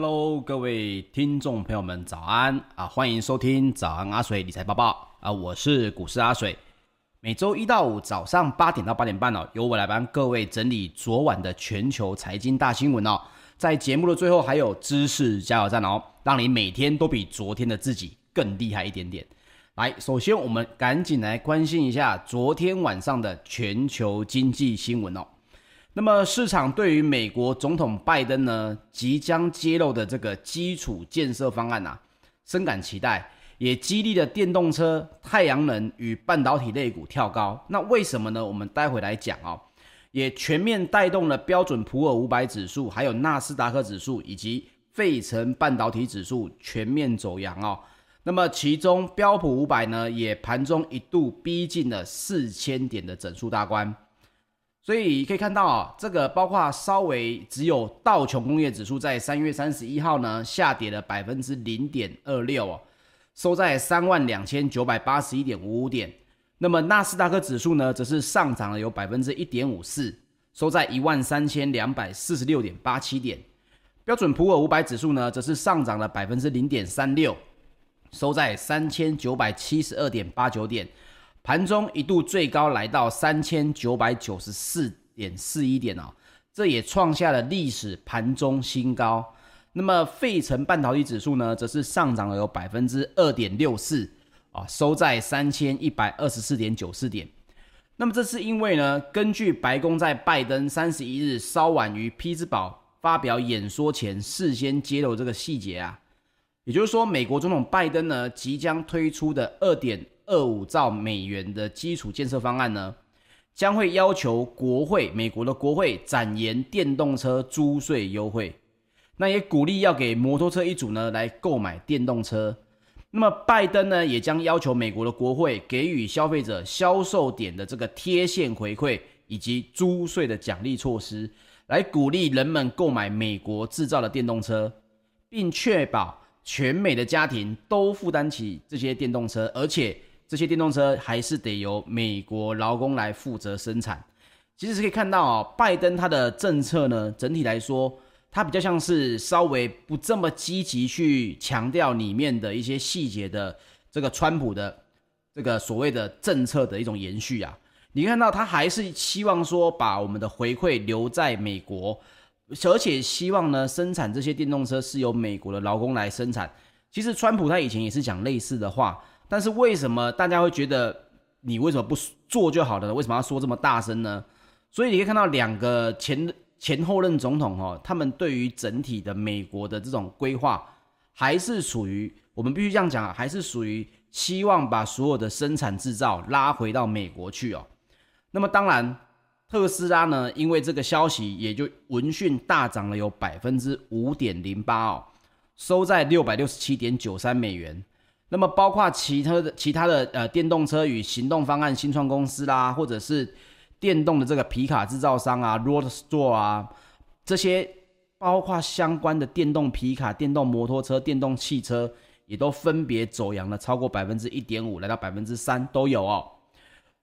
Hello，各位听众朋友们，早安啊！欢迎收听早安阿水理财报报啊！我是股市阿水，每周一到五早上八点到八点半哦，由我来帮各位整理昨晚的全球财经大新闻哦。在节目的最后，还有知识加油站哦，让你每天都比昨天的自己更厉害一点点。来，首先我们赶紧来关心一下昨天晚上的全球经济新闻哦。那么市场对于美国总统拜登呢即将揭露的这个基础建设方案啊，深感期待，也激励了电动车、太阳能与半导体类股跳高。那为什么呢？我们待会来讲哦。也全面带动了标准普尔五百指数，还有纳斯达克指数以及费城半导体指数全面走扬哦。那么其中标普五百呢，也盘中一度逼近了四千点的整数大关。所以可以看到啊，这个包括稍微只有道琼工业指数在三月三十一号呢下跌了百分之零点二六哦，收在三万两千九百八十一点五五点。那么纳斯达克指数呢，则是上涨了有百分之一点五四，收在一万三千两百四十六点八七点。标准普尔五百指数呢，则是上涨了百分之零点三六，收在三千九百七十二点八九点。盘中一度最高来到三千九百九十四点四一点哦，这也创下了历史盘中新高。那么费城半导体指数呢，则是上涨了有百分之二点六四啊，收在三千一百二十四点九四点。那么这是因为呢，根据白宫在拜登三十一日稍晚于匹兹堡发表演说前事先揭露这个细节啊，也就是说，美国总统拜登呢即将推出的二点。二五兆美元的基础建设方案呢，将会要求国会，美国的国会展延电动车租税优惠，那也鼓励要给摩托车一族呢来购买电动车。那么拜登呢，也将要求美国的国会给予消费者销售点的这个贴现回馈以及租税的奖励措施，来鼓励人们购买美国制造的电动车，并确保全美的家庭都负担起这些电动车，而且。这些电动车还是得由美国劳工来负责生产。其实是可以看到啊，拜登他的政策呢，整体来说，他比较像是稍微不这么积极去强调里面的一些细节的这个川普的这个所谓的政策的一种延续啊。你看到他还是希望说把我们的回馈留在美国，而且希望呢生产这些电动车是由美国的劳工来生产。其实川普他以前也是讲类似的话。但是为什么大家会觉得你为什么不做就好了呢？为什么要说这么大声呢？所以你可以看到两个前前后任总统哦，他们对于整体的美国的这种规划，还是属于我们必须这样讲啊，还是属于希望把所有的生产制造拉回到美国去哦。那么当然，特斯拉呢，因为这个消息也就闻讯大涨了有百分之五点零八哦，收在六百六十七点九三美元。那么包括其他的其他的呃电动车与行动方案新创公司啦，或者是电动的这个皮卡制造商啊，Roadster 啊，这些包括相关的电动皮卡、电动摩托车、电动汽车，也都分别走扬了超过百分之一点五，来到百分之三都有哦。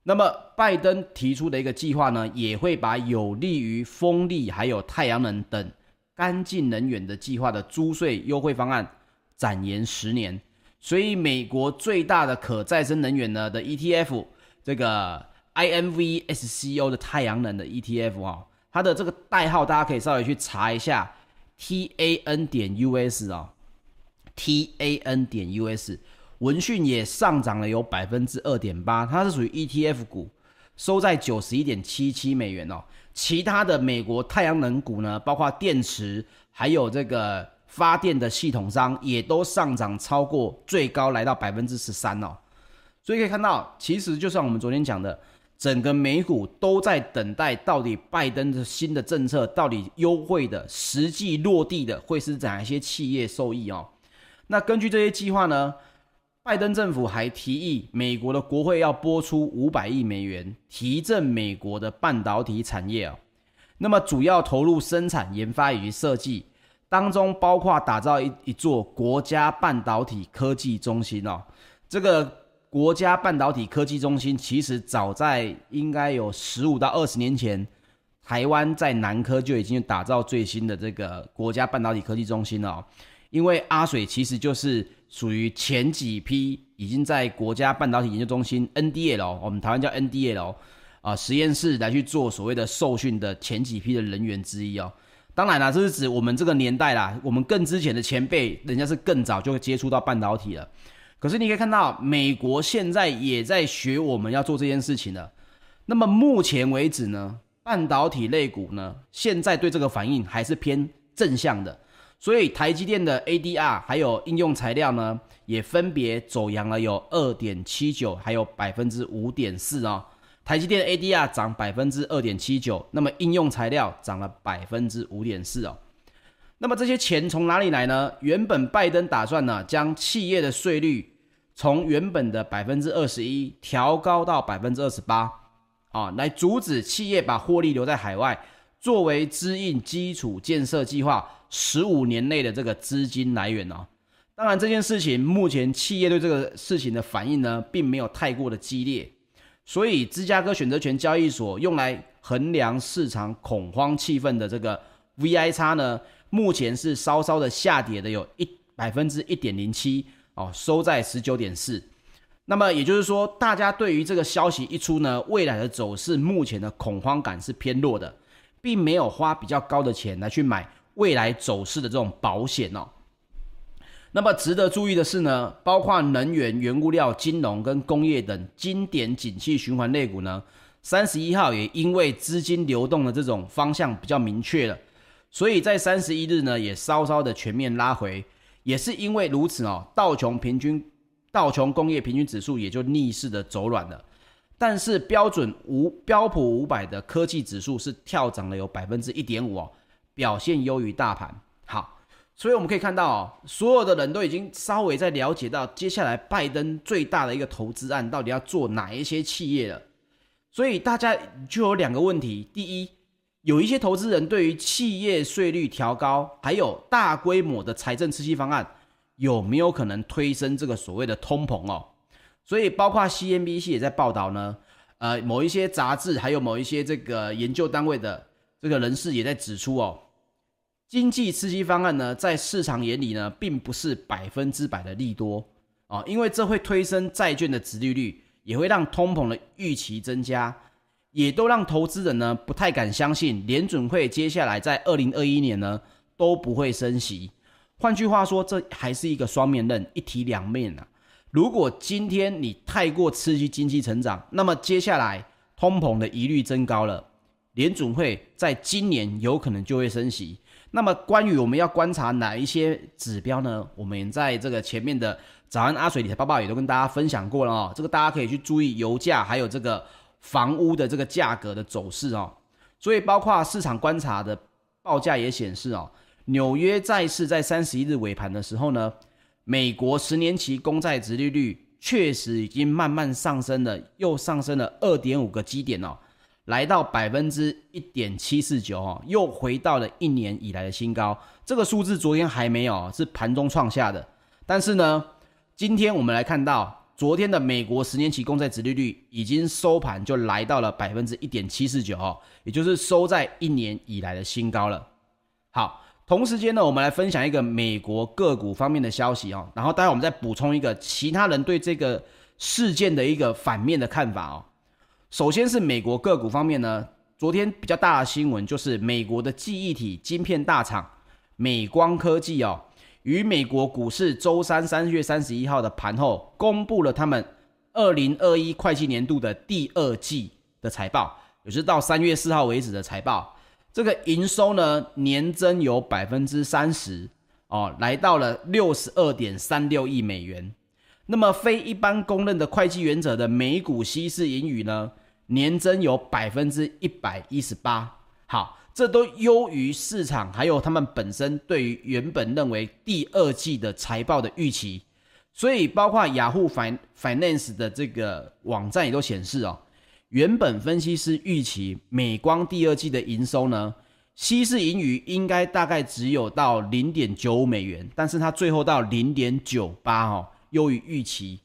那么拜登提出的一个计划呢，也会把有利于风力还有太阳能等干净能源的计划的租税优惠方案展延十年。所以，美国最大的可再生能源呢的 ETF，这个 INVSCO 的太阳能的 ETF 啊，它的这个代号大家可以稍微去查一下，TAN 点 US 啊，TAN 点 US，闻讯也上涨了有百分之二点八，它是属于 ETF 股，收在九十一点七七美元哦。其他的美国太阳能股呢，包括电池，还有这个。发电的系统商也都上涨超过最高来到百分之十三哦，所以可以看到，其实就像我们昨天讲的，整个美股都在等待到底拜登的新的政策到底优惠的实际落地的会是哪一些企业受益哦。那根据这些计划呢，拜登政府还提议美国的国会要拨出五百亿美元提振美国的半导体产业哦，那么主要投入生产研发与设计。当中包括打造一一座国家半导体科技中心哦，这个国家半导体科技中心其实早在应该有十五到二十年前，台湾在南科就已经打造最新的这个国家半导体科技中心了，因为阿水其实就是属于前几批已经在国家半导体研究中心 NDL，我们台湾叫 NDL 啊实验室来去做所谓的受训的前几批的人员之一哦。当然啦，这是指我们这个年代啦，我们更之前的前辈，人家是更早就接触到半导体了。可是你可以看到，美国现在也在学我们要做这件事情了。那么目前为止呢？半导体类股呢，现在对这个反应还是偏正向的，所以台积电的 ADR 还有应用材料呢，也分别走阳了，有二点七九，还有百分之五点四哦。台积电 ADR 涨百分之二点七九，那么应用材料涨了百分之五点四哦。那么这些钱从哪里来呢？原本拜登打算呢，将企业的税率从原本的百分之二十一调高到百分之二十八。啊，来阻止企业把获利留在海外，作为支应基础建设计划十五年内的这个资金来源哦。当然，这件事情目前企业对这个事情的反应呢，并没有太过的激烈，所以芝加哥选择权交易所用来衡量市场恐慌气氛的这个 V I 差呢，目前是稍稍的下跌的，有一百分之一点零七哦，收在十九点四。那么也就是说，大家对于这个消息一出呢，未来的走势目前的恐慌感是偏弱的，并没有花比较高的钱来去买未来走势的这种保险哦。那么值得注意的是呢，包括能源、原物料、金融跟工业等经典景气循环类股呢，三十一号也因为资金流动的这种方向比较明确了，所以在三十一日呢也稍稍的全面拉回，也是因为如此哦，道琼平均。道琼工业平均指数也就逆势的走软了，但是标准五标普五百的科技指数是跳涨了有百分之一点五哦，表现优于大盘。好，所以我们可以看到，所有的人都已经稍微在了解到接下来拜登最大的一个投资案到底要做哪一些企业了。所以大家就有两个问题：第一，有一些投资人对于企业税率调高，还有大规模的财政刺激方案。有没有可能推升这个所谓的通膨哦？所以包括 CNBC 也在报道呢，呃，某一些杂志还有某一些这个研究单位的这个人士也在指出哦，经济刺激方案呢，在市场眼里呢，并不是百分之百的利多啊，因为这会推升债券的殖利率，也会让通膨的预期增加，也都让投资人呢不太敢相信联准会接下来在二零二一年呢都不会升息。换句话说，这还是一个双面刃，一体两面啊。如果今天你太过刺激经济成长，那么接下来通膨的疑虑增高了，联准会在今年有可能就会升息。那么关于我们要观察哪一些指标呢？我们在这个前面的早安阿水理财报报也都跟大家分享过了哦。这个大家可以去注意油价，还有这个房屋的这个价格的走势哦。所以包括市场观察的报价也显示哦。纽约债市在三十一日尾盘的时候呢，美国十年期公债殖利率确实已经慢慢上升了，又上升了二点五个基点哦，来到百分之一点七四九哦，又回到了一年以来的新高。这个数字昨天还没有，是盘中创下的。但是呢，今天我们来看到，昨天的美国十年期公债殖利率已经收盘就来到了百分之一点七四九哦，也就是收在一年以来的新高了。好。同时间呢，我们来分享一个美国个股方面的消息哦，然后待会我们再补充一个其他人对这个事件的一个反面的看法哦。首先是美国个股方面呢，昨天比较大的新闻就是美国的记忆体晶片大厂美光科技哦，于美国股市周三三月三十一号的盘后公布了他们二零二一会计年度的第二季的财报，也是到三月四号为止的财报。这个营收呢，年增有百分之三十哦，来到了六十二点三六亿美元。那么非一般公认的会计原则的每股稀释盈余呢，年增有百分之一百一十八。好，这都优于市场，还有他们本身对于原本认为第二季的财报的预期。所以，包括雅虎 Finance 的这个网站也都显示哦。原本分析师预期美光第二季的营收呢，稀释盈余应该大概只有到零点九五美元，但是它最后到零点九八哦，优于预期。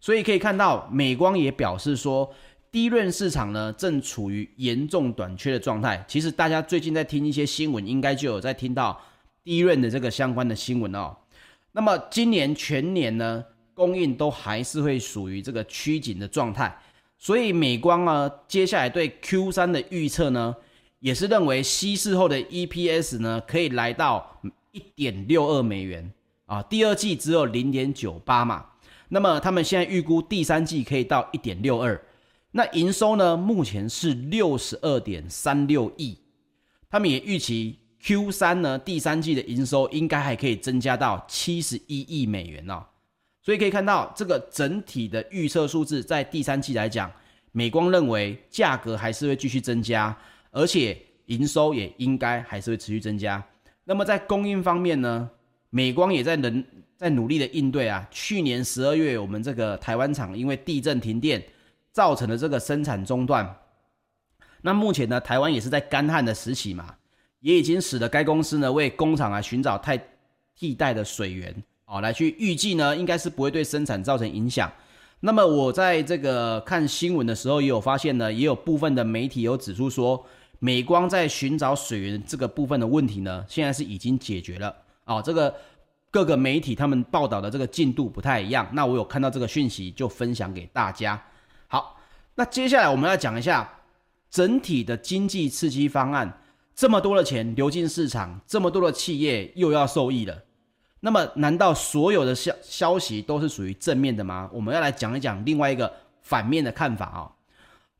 所以可以看到，美光也表示说，低润市场呢正处于严重短缺的状态。其实大家最近在听一些新闻，应该就有在听到低润的这个相关的新闻哦。那么今年全年呢，供应都还是会属于这个趋紧的状态。所以美光呢，接下来对 Q 三的预测呢，也是认为稀释后的 EPS 呢可以来到一点六二美元啊，第二季只有零点九八嘛。那么他们现在预估第三季可以到一点六二。那营收呢？目前是六十二点三六亿，他们也预期 Q 三呢，第三季的营收应该还可以增加到七十一亿美元哦。所以可以看到，这个整体的预测数字在第三季来讲，美光认为价格还是会继续增加，而且营收也应该还是会持续增加。那么在供应方面呢，美光也在能在努力的应对啊。去年十二月，我们这个台湾厂因为地震停电。造成的这个生产中断，那目前呢，台湾也是在干旱的时期嘛，也已经使得该公司呢为工厂啊寻找太替代的水源哦，来去预计呢应该是不会对生产造成影响。那么我在这个看新闻的时候也有发现呢，也有部分的媒体有指出说，美光在寻找水源这个部分的问题呢，现在是已经解决了哦。这个各个媒体他们报道的这个进度不太一样，那我有看到这个讯息就分享给大家。那接下来我们要讲一下整体的经济刺激方案。这么多的钱流进市场，这么多的企业又要受益了。那么，难道所有的消消息都是属于正面的吗？我们要来讲一讲另外一个反面的看法啊。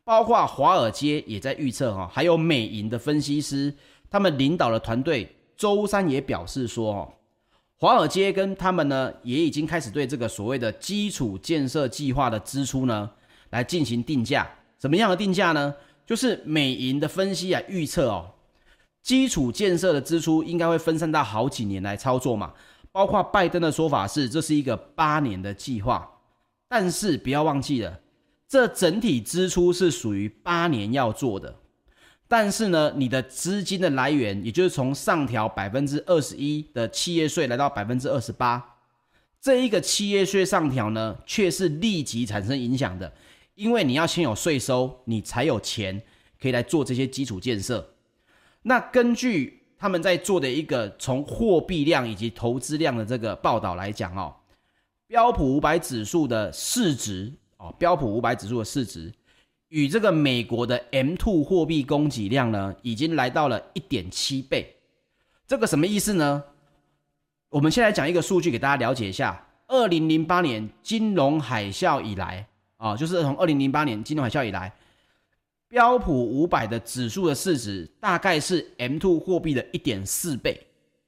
包括华尔街也在预测哈，还有美银的分析师，他们领导的团队周三也表示说哦，华尔街跟他们呢也已经开始对这个所谓的基础建设计划的支出呢。来进行定价，怎么样的定价呢？就是美银的分析啊，预测哦，基础建设的支出应该会分散到好几年来操作嘛。包括拜登的说法是，这是一个八年的计划，但是不要忘记了，这整体支出是属于八年要做的。但是呢，你的资金的来源，也就是从上调百分之二十一的企业税来到百分之二十八，这一个企业税上调呢，却是立即产生影响的。因为你要先有税收，你才有钱可以来做这些基础建设。那根据他们在做的一个从货币量以及投资量的这个报道来讲哦，标普五百指数的市值哦，标普五百指数的市值与这个美国的 M two 货币供给量呢，已经来到了一点七倍。这个什么意思呢？我们先来讲一个数据给大家了解一下：二零零八年金融海啸以来。啊，就是从二零零八年金融海啸以来，标普五百的指数的市值大概是 M two 货币的一点四倍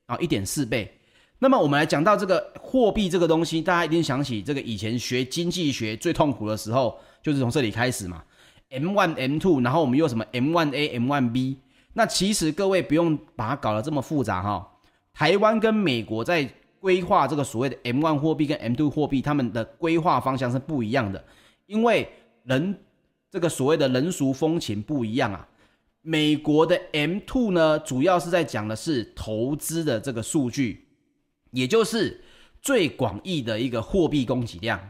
啊，一点四倍。那么我们来讲到这个货币这个东西，大家一定想起这个以前学经济学最痛苦的时候，就是从这里开始嘛。，M one、M two，然后我们又什么 M one A M one B。那其实各位不用把它搞得这么复杂哈。台湾跟美国在规划这个所谓的 M one 货币跟 M two 货币，他们的规划方向是不一样的。因为人这个所谓的人俗风情不一样啊，美国的 M two 呢，主要是在讲的是投资的这个数据，也就是最广义的一个货币供给量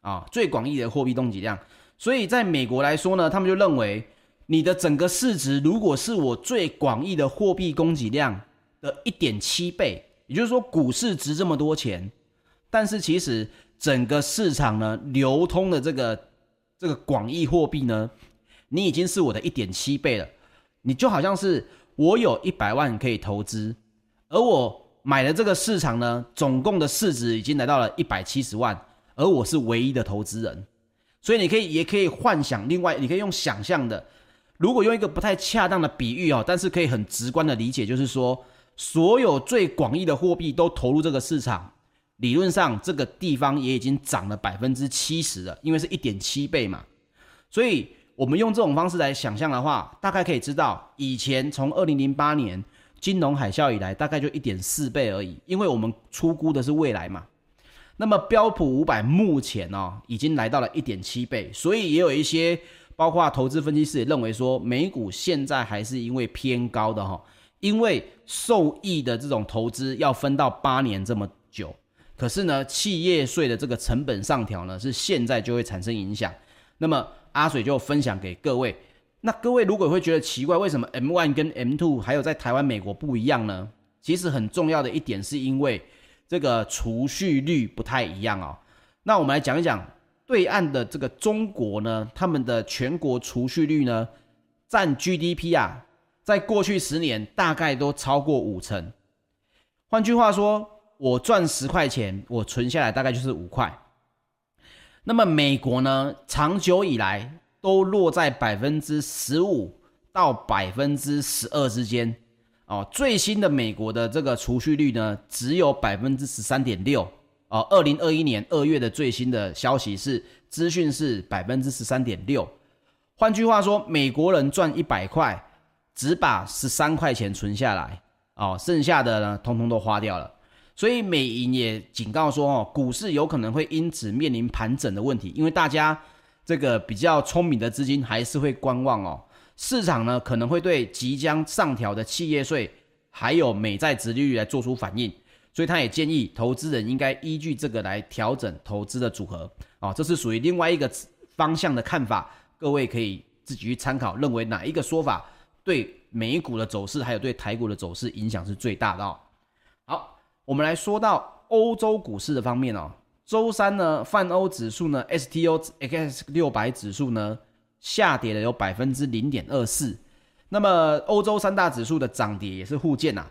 啊，最广义的货币供给量。所以在美国来说呢，他们就认为你的整个市值如果是我最广义的货币供给量的一点七倍，也就是说股市值这么多钱，但是其实。整个市场呢，流通的这个这个广义货币呢，你已经是我的一点七倍了。你就好像是我有一百万可以投资，而我买的这个市场呢，总共的市值已经来到了一百七十万，而我是唯一的投资人。所以你可以也可以幻想，另外你可以用想象的，如果用一个不太恰当的比喻哦，但是可以很直观的理解，就是说，所有最广义的货币都投入这个市场。理论上，这个地方也已经涨了百分之七十了，因为是一点七倍嘛。所以，我们用这种方式来想象的话，大概可以知道，以前从二零零八年金融海啸以来，大概就一点四倍而已。因为我们出估的是未来嘛。那么标普五百目前哦，已经来到了一点七倍，所以也有一些包括投资分析师也认为说，美股现在还是因为偏高的哈，因为受益的这种投资要分到八年这么久。可是呢，企业税的这个成本上调呢，是现在就会产生影响。那么阿水就分享给各位。那各位如果会觉得奇怪，为什么 M1 跟 M2 还有在台湾、美国不一样呢？其实很重要的一点是因为这个储蓄率不太一样哦。那我们来讲一讲对岸的这个中国呢，他们的全国储蓄率呢，占 GDP 啊，在过去十年大概都超过五成。换句话说，我赚十块钱，我存下来大概就是五块。那么美国呢，长久以来，都落在百分之十五到百分之十二之间哦。最新的美国的这个储蓄率呢，只有百分之十三点六哦。二零二一年二月的最新的消息是，资讯是百分之十三点六。换句话说，美国人赚一百块，只把十三块钱存下来哦，剩下的呢，通通都花掉了。所以美银也警告说，哦，股市有可能会因此面临盘整的问题，因为大家。这个比较聪明的资金还是会观望哦，市场呢可能会对即将上调的企业税还有美债殖利率来做出反应，所以他也建议投资人应该依据这个来调整投资的组合哦，这是属于另外一个方向的看法，各位可以自己去参考，认为哪一个说法对美股的走势还有对台股的走势影响是最大的哦。我们来说到欧洲股市的方面哦。周三呢，泛欧指数呢，STOXX 六百指数呢，下跌了有百分之零点二四。那么欧洲三大指数的涨跌也是互见呐、啊。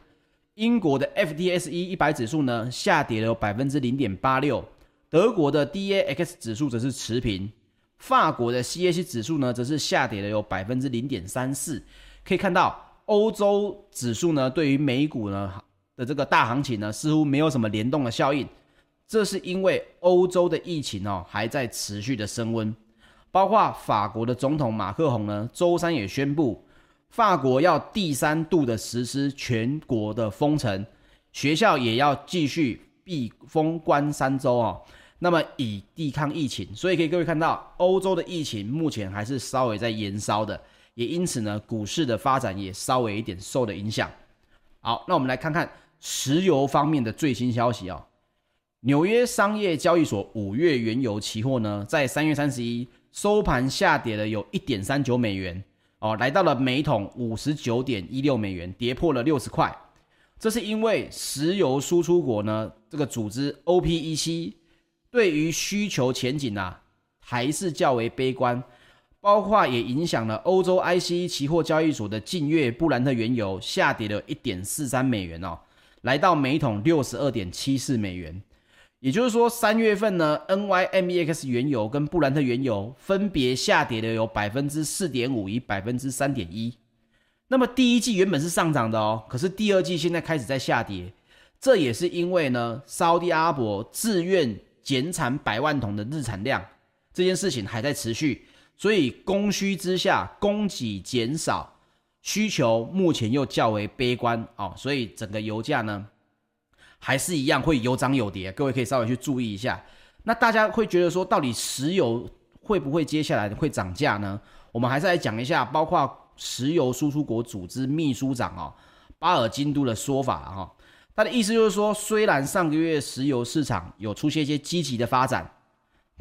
英国的 FTSE 一百指数呢，下跌了有百分之零点八六。德国的 DAX 指数则是持平。法国的 CAC 指数呢，则是下跌了有百分之零点三四。可以看到，欧洲指数呢，对于美股呢这个大行情呢，似乎没有什么联动的效应。这是因为欧洲的疫情哦还在持续的升温，包括法国的总统马克宏呢，周三也宣布，法国要第三度的实施全国的封城，学校也要继续闭封关三周哦。那么以抵抗疫情，所以可以各位看到，欧洲的疫情目前还是稍微在延烧的，也因此呢，股市的发展也稍微一点受了影响。好，那我们来看看石油方面的最新消息哦。纽约商业交易所五月原油期货呢，在三月三十一收盘下跌了有一点三九美元哦，来到了每桶五十九点一六美元，跌破了六十块。这是因为石油输出国呢，这个组织 OPEC 对于需求前景啊还是较为悲观，包括也影响了欧洲 ICE 期货交易所的近月布兰特原油下跌了一点四三美元哦，来到每桶六十二点七四美元。也就是说，三月份呢，NYMEX 原油跟布兰特原油分别下跌了有百分之四点五与百分之三点一。那么第一季原本是上涨的哦，可是第二季现在开始在下跌，这也是因为呢，沙乌地阿伯自愿减产百万桶的日产量这件事情还在持续，所以供需之下，供给减少，需求目前又较为悲观哦，所以整个油价呢。还是一样会有涨有跌，各位可以稍微去注意一下。那大家会觉得说，到底石油会不会接下来会涨价呢？我们还是来讲一下，包括石油输出国组织秘书长哦巴尔金都的说法哈。他的意思就是说，虽然上个月石油市场有出现一些积极的发展，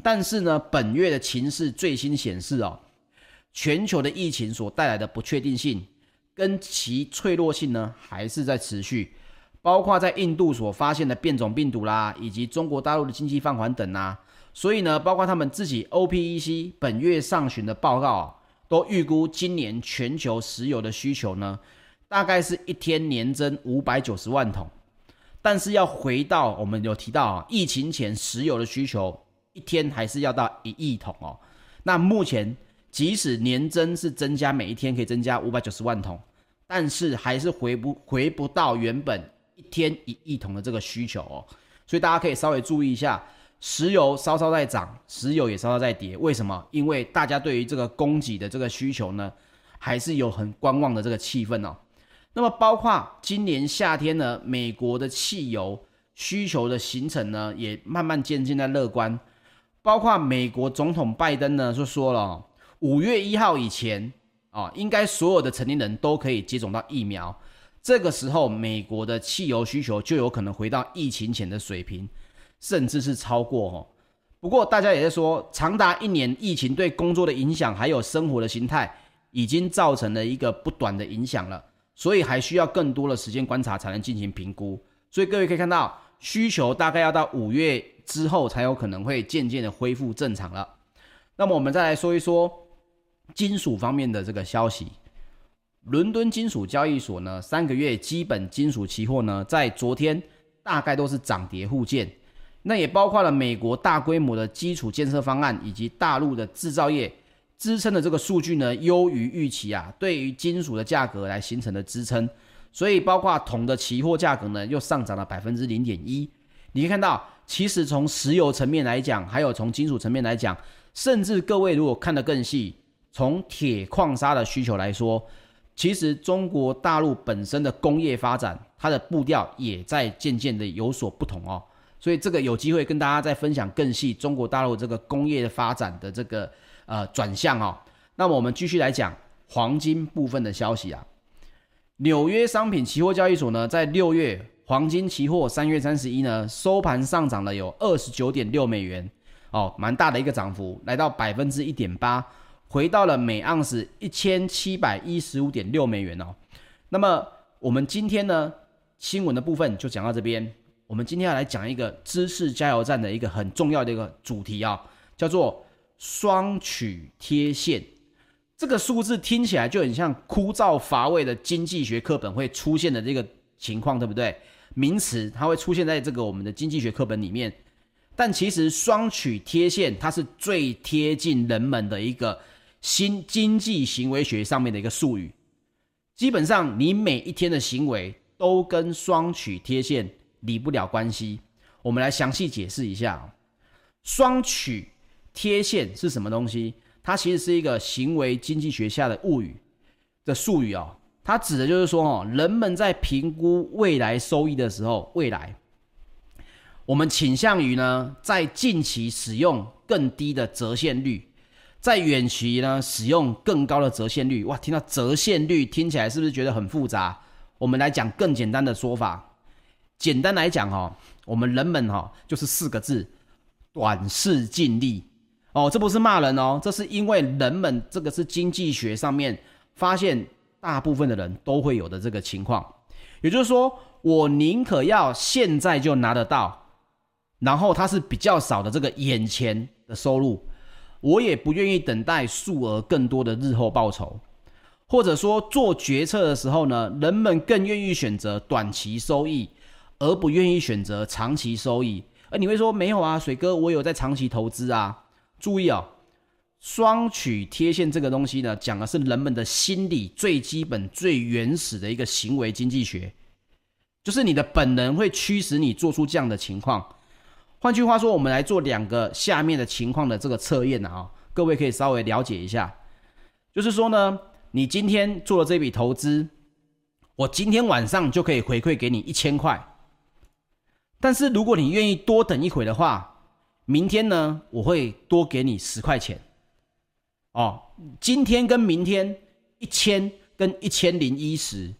但是呢，本月的情势最新显示哦，全球的疫情所带来的不确定性跟其脆弱性呢，还是在持续。包括在印度所发现的变种病毒啦，以及中国大陆的经济放缓等啊，所以呢，包括他们自己 OPEC 本月上旬的报告啊，都预估今年全球石油的需求呢，大概是一天年增五百九十万桶。但是要回到我们有提到啊，疫情前石油的需求一天还是要到一亿桶哦。那目前即使年增是增加每一天可以增加五百九十万桶，但是还是回不回不到原本。一天一亿桶的这个需求哦，所以大家可以稍微注意一下，石油稍稍在涨，石油也稍稍在跌。为什么？因为大家对于这个供给的这个需求呢，还是有很观望的这个气氛哦。那么包括今年夏天呢，美国的汽油需求的形成呢，也慢慢渐渐在乐观。包括美国总统拜登呢，就说了，五月一号以前啊，应该所有的成年人都可以接种到疫苗。这个时候，美国的汽油需求就有可能回到疫情前的水平，甚至是超过哦。不过大家也在说，长达一年疫情对工作的影响，还有生活的形态，已经造成了一个不短的影响了，所以还需要更多的时间观察才能进行评估。所以各位可以看到，需求大概要到五月之后才有可能会渐渐的恢复正常了。那么我们再来说一说金属方面的这个消息。伦敦金属交易所呢，三个月基本金属期货呢，在昨天大概都是涨跌互见。那也包括了美国大规模的基础建设方案，以及大陆的制造业支撑的这个数据呢，优于预期啊，对于金属的价格来形成的支撑，所以包括铜的期货价格呢，又上涨了百分之零点一。你可以看到，其实从石油层面来讲，还有从金属层面来讲，甚至各位如果看得更细，从铁矿砂的需求来说，其实中国大陆本身的工业发展，它的步调也在渐渐的有所不同哦。所以这个有机会跟大家再分享更细中国大陆这个工业发展的这个呃转向哦。那么我们继续来讲黄金部分的消息啊。纽约商品期货交易所呢，在六月黄金期货三月三十一呢收盘上涨了有二十九点六美元哦，蛮大的一个涨幅，来到百分之一点八，回到了每盎司一千七百一十五点六美元哦。那么我们今天呢新闻的部分就讲到这边。我们今天要来讲一个知识加油站的一个很重要的一个主题啊，叫做双曲贴线。这个数字听起来就很像枯燥乏味的经济学课本会出现的这个情况，对不对？名词它会出现在这个我们的经济学课本里面，但其实双曲贴线它是最贴近人们的一个新经济行为学上面的一个术语。基本上你每一天的行为都跟双曲贴线。离不了关系，我们来详细解释一下。双曲贴线是什么东西？它其实是一个行为经济学下的物语的术语哦。它指的就是说，哦，人们在评估未来收益的时候，未来我们倾向于呢，在近期使用更低的折现率，在远期呢使用更高的折现率。哇，听到折现率听起来是不是觉得很复杂？我们来讲更简单的说法。简单来讲哈，我们人们哈就是四个字：短视近利哦。这不是骂人哦，这是因为人们这个是经济学上面发现大部分的人都会有的这个情况。也就是说，我宁可要现在就拿得到，然后它是比较少的这个眼前的收入，我也不愿意等待数额更多的日后报酬。或者说做决策的时候呢，人们更愿意选择短期收益。而不愿意选择长期收益，而你会说没有啊，水哥，我有在长期投资啊。注意哦，双曲贴现这个东西呢，讲的是人们的心理最基本、最原始的一个行为经济学，就是你的本能会驱使你做出这样的情况。换句话说，我们来做两个下面的情况的这个测验啊，各位可以稍微了解一下。就是说呢，你今天做了这笔投资，我今天晚上就可以回馈给你一千块。但是如果你愿意多等一会的话，明天呢，我会多给你十块钱。哦，今天跟明天一千跟一千零一十，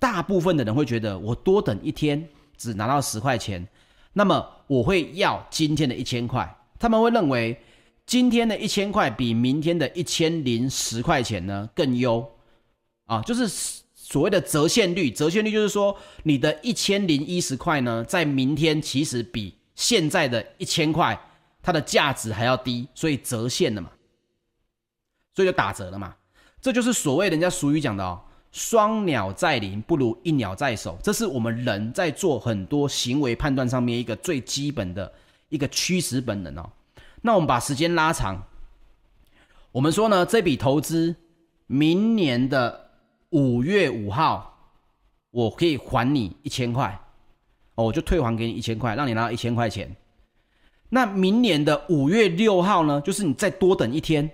大部分的人会觉得我多等一天只拿到十块钱，那么我会要今天的一千块。他们会认为今天的一千块比明天的一千零十块钱呢更优。啊，就是。所谓的折现率，折现率就是说，你的一千零一十块呢，在明天其实比现在的一千块，它的价值还要低，所以折现了嘛，所以就打折了嘛。这就是所谓人家俗语讲的哦，“双鸟在林，不如一鸟在手”。这是我们人在做很多行为判断上面一个最基本的一个驱使本能哦。那我们把时间拉长，我们说呢，这笔投资明年的。五月五号，我可以还你一千块，哦，我就退还给你一千块，让你拿到一千块钱。那明年的五月六号呢？就是你再多等一天，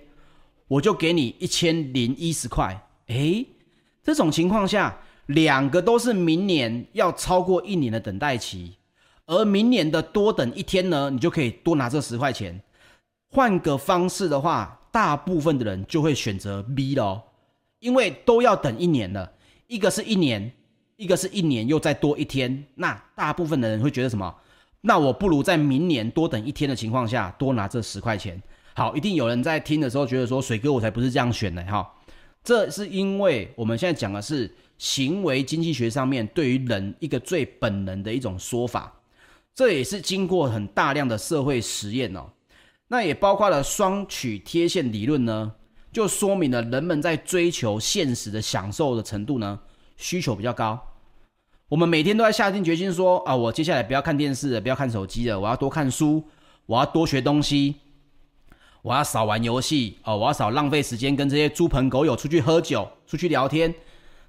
我就给你一千零一十块。诶，这种情况下，两个都是明年要超过一年的等待期，而明年的多等一天呢，你就可以多拿这十块钱。换个方式的话，大部分的人就会选择 B 咯。因为都要等一年了，一个是一年，一个是一年又再多一天，那大部分的人会觉得什么？那我不如在明年多等一天的情况下，多拿这十块钱。好，一定有人在听的时候觉得说，水哥我才不是这样选的哈。这是因为我们现在讲的是行为经济学上面对于人一个最本能的一种说法，这也是经过很大量的社会实验哦。那也包括了双曲贴现理论呢，就说明了人们在追求现实的享受的程度呢，需求比较高。我们每天都在下定决心说啊，我接下来不要看电视了，不要看手机了，我要多看书，我要多学东西，我要少玩游戏哦，我要少浪费时间跟这些猪朋狗友出去喝酒、出去聊天。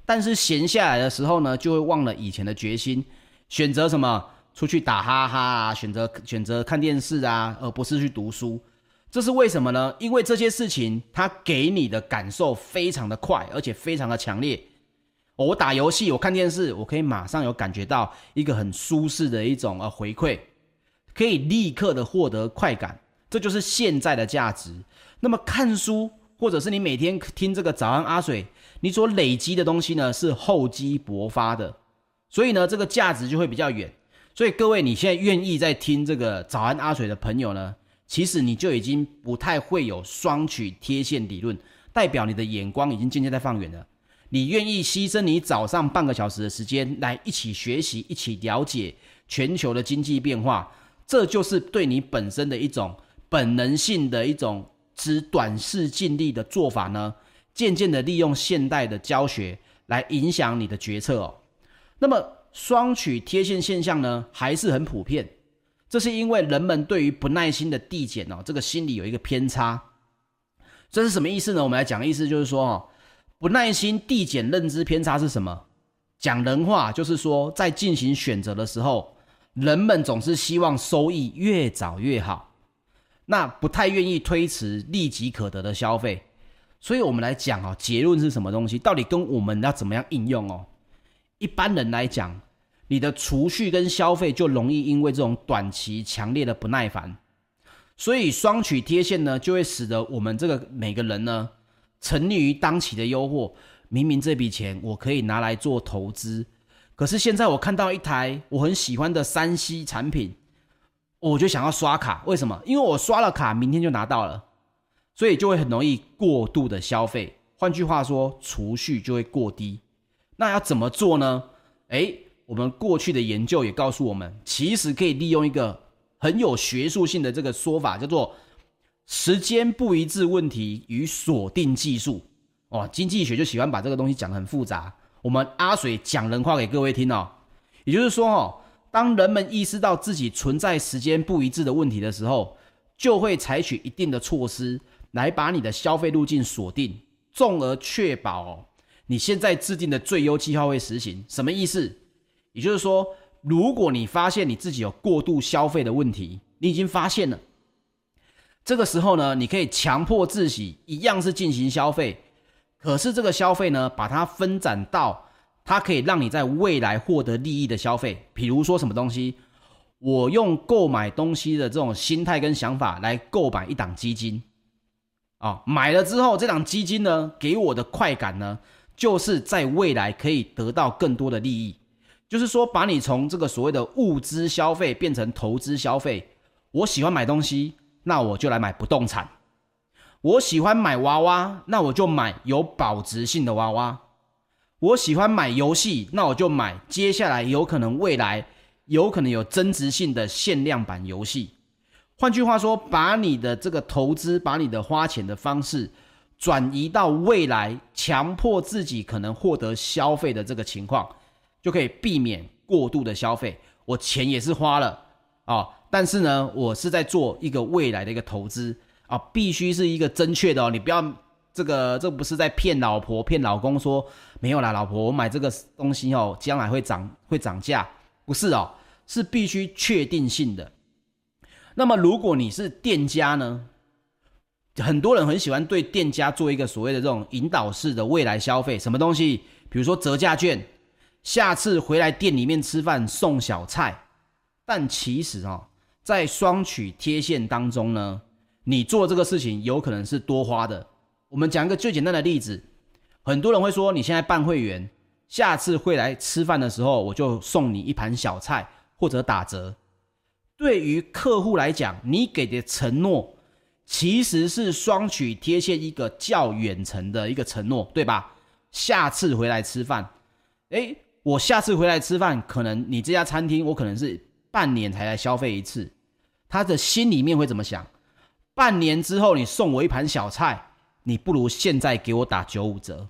但是闲下来的时候呢，就会忘了以前的决心，选择什么？出去打哈哈啊，选择选择看电视啊，而不是去读书。这是为什么呢？因为这些事情它给你的感受非常的快，而且非常的强烈。我打游戏，我看电视，我可以马上有感觉到一个很舒适的一种呃回馈，可以立刻的获得快感，这就是现在的价值。那么看书，或者是你每天听这个早安阿水，你所累积的东西呢，是厚积薄发的，所以呢，这个价值就会比较远。所以各位，你现在愿意在听这个早安阿水的朋友呢，其实你就已经不太会有双曲贴现理论，代表你的眼光已经渐渐在放远了。你愿意牺牲你早上半个小时的时间来一起学习、一起了解全球的经济变化，这就是对你本身的一种本能性的一种只短视近利的做法呢？渐渐的利用现代的教学来影响你的决策哦。那么双曲贴现现象呢，还是很普遍。这是因为人们对于不耐心的递减哦，这个心理有一个偏差。这是什么意思呢？我们来讲意思就是说哦。不耐心递减认知偏差是什么？讲人话就是说，在进行选择的时候，人们总是希望收益越早越好，那不太愿意推迟立即可得的消费。所以，我们来讲哦，结论是什么东西？到底跟我们要怎么样应用哦？一般人来讲，你的储蓄跟消费就容易因为这种短期强烈的不耐烦，所以双曲贴现呢，就会使得我们这个每个人呢。沉溺于当期的诱惑，明明这笔钱我可以拿来做投资，可是现在我看到一台我很喜欢的三 C 产品，我就想要刷卡。为什么？因为我刷了卡，明天就拿到了，所以就会很容易过度的消费。换句话说，储蓄就会过低。那要怎么做呢？诶，我们过去的研究也告诉我们，其实可以利用一个很有学术性的这个说法，叫做。时间不一致问题与锁定技术，哦，经济学就喜欢把这个东西讲得很复杂。我们阿水讲人话给各位听哦，也就是说哦，当人们意识到自己存在时间不一致的问题的时候，就会采取一定的措施来把你的消费路径锁定，从而确保，你现在制定的最优计划会实行。什么意思？也就是说，如果你发现你自己有过度消费的问题，你已经发现了。这个时候呢，你可以强迫自己一样是进行消费，可是这个消费呢，把它分展到它可以让你在未来获得利益的消费。比如说什么东西，我用购买东西的这种心态跟想法来购买一档基金，啊，买了之后这档基金呢，给我的快感呢，就是在未来可以得到更多的利益，就是说把你从这个所谓的物资消费变成投资消费。我喜欢买东西。那我就来买不动产。我喜欢买娃娃，那我就买有保值性的娃娃。我喜欢买游戏，那我就买接下来有可能未来有可能有增值性的限量版游戏。换句话说，把你的这个投资，把你的花钱的方式转移到未来，强迫自己可能获得消费的这个情况，就可以避免过度的消费。我钱也是花了啊。但是呢，我是在做一个未来的一个投资啊，必须是一个正确的哦。你不要这个，这不是在骗老婆、骗老公说没有啦，老婆，我买这个东西哦，将来会涨会涨价，不是哦，是必须确定性的。那么如果你是店家呢，很多人很喜欢对店家做一个所谓的这种引导式的未来消费，什么东西？比如说折价券，下次回来店里面吃饭送小菜，但其实哦。在双曲贴现当中呢，你做这个事情有可能是多花的。我们讲一个最简单的例子，很多人会说，你现在办会员，下次会来吃饭的时候，我就送你一盘小菜或者打折。对于客户来讲，你给的承诺其实是双曲贴现一个较远程的一个承诺，对吧？下次回来吃饭，诶，我下次回来吃饭，可能你这家餐厅我可能是半年才来消费一次，他的心里面会怎么想？半年之后你送我一盘小菜，你不如现在给我打九五折。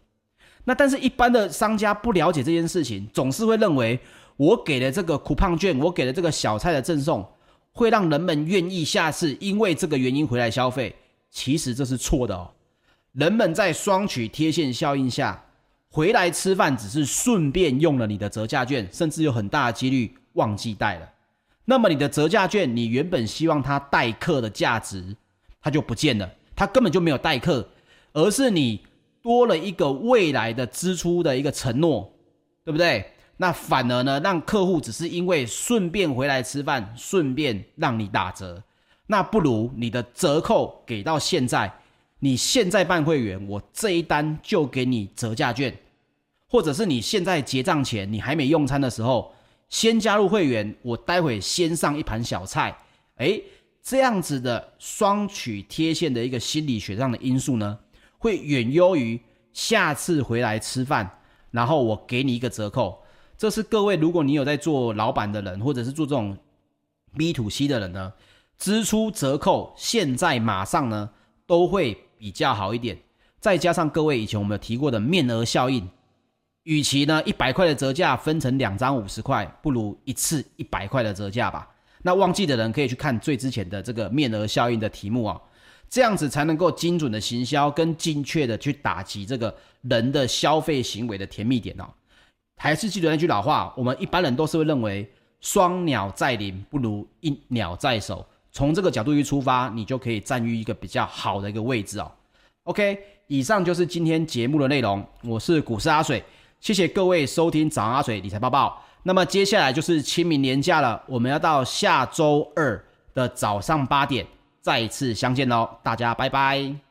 那但是，一般的商家不了解这件事情，总是会认为我给了这个 coupon 券，我给了这个小菜的赠送，会让人们愿意下次因为这个原因回来消费。其实这是错的哦。人们在双曲贴现效应下，回来吃饭只是顺便用了你的折价券，甚至有很大的几率忘记带了。那么你的折价券，你原本希望它待客的价值，它就不见了，它根本就没有待客，而是你。多了一个未来的支出的一个承诺，对不对？那反而呢，让客户只是因为顺便回来吃饭，顺便让你打折，那不如你的折扣给到现在，你现在办会员，我这一单就给你折价券，或者是你现在结账前你还没用餐的时候，先加入会员，我待会先上一盘小菜，诶，这样子的双曲贴现的一个心理学上的因素呢，会远优于下次回来吃饭，然后我给你一个折扣。这是各位，如果你有在做老板的人，或者是做这种 B to C 的人呢，支出折扣现在马上呢都会比较好一点。再加上各位以前我们有提过的面额效应，与其呢一百块的折价分成两张五十块，不如一次一百块的折价吧。那忘记的人可以去看最之前的这个面额效应的题目啊。这样子才能够精准的行销，跟精确的去打击这个人的消费行为的甜蜜点哦。还是记得那句老话，我们一般人都是会认为双鸟在林不如一鸟在手。从这个角度去出发，你就可以占于一个比较好的一个位置哦。OK，以上就是今天节目的内容。我是股市阿水，谢谢各位收听早安阿水理财报报。那么接下来就是清明连假了，我们要到下周二的早上八点。再次相见喽，大家拜拜。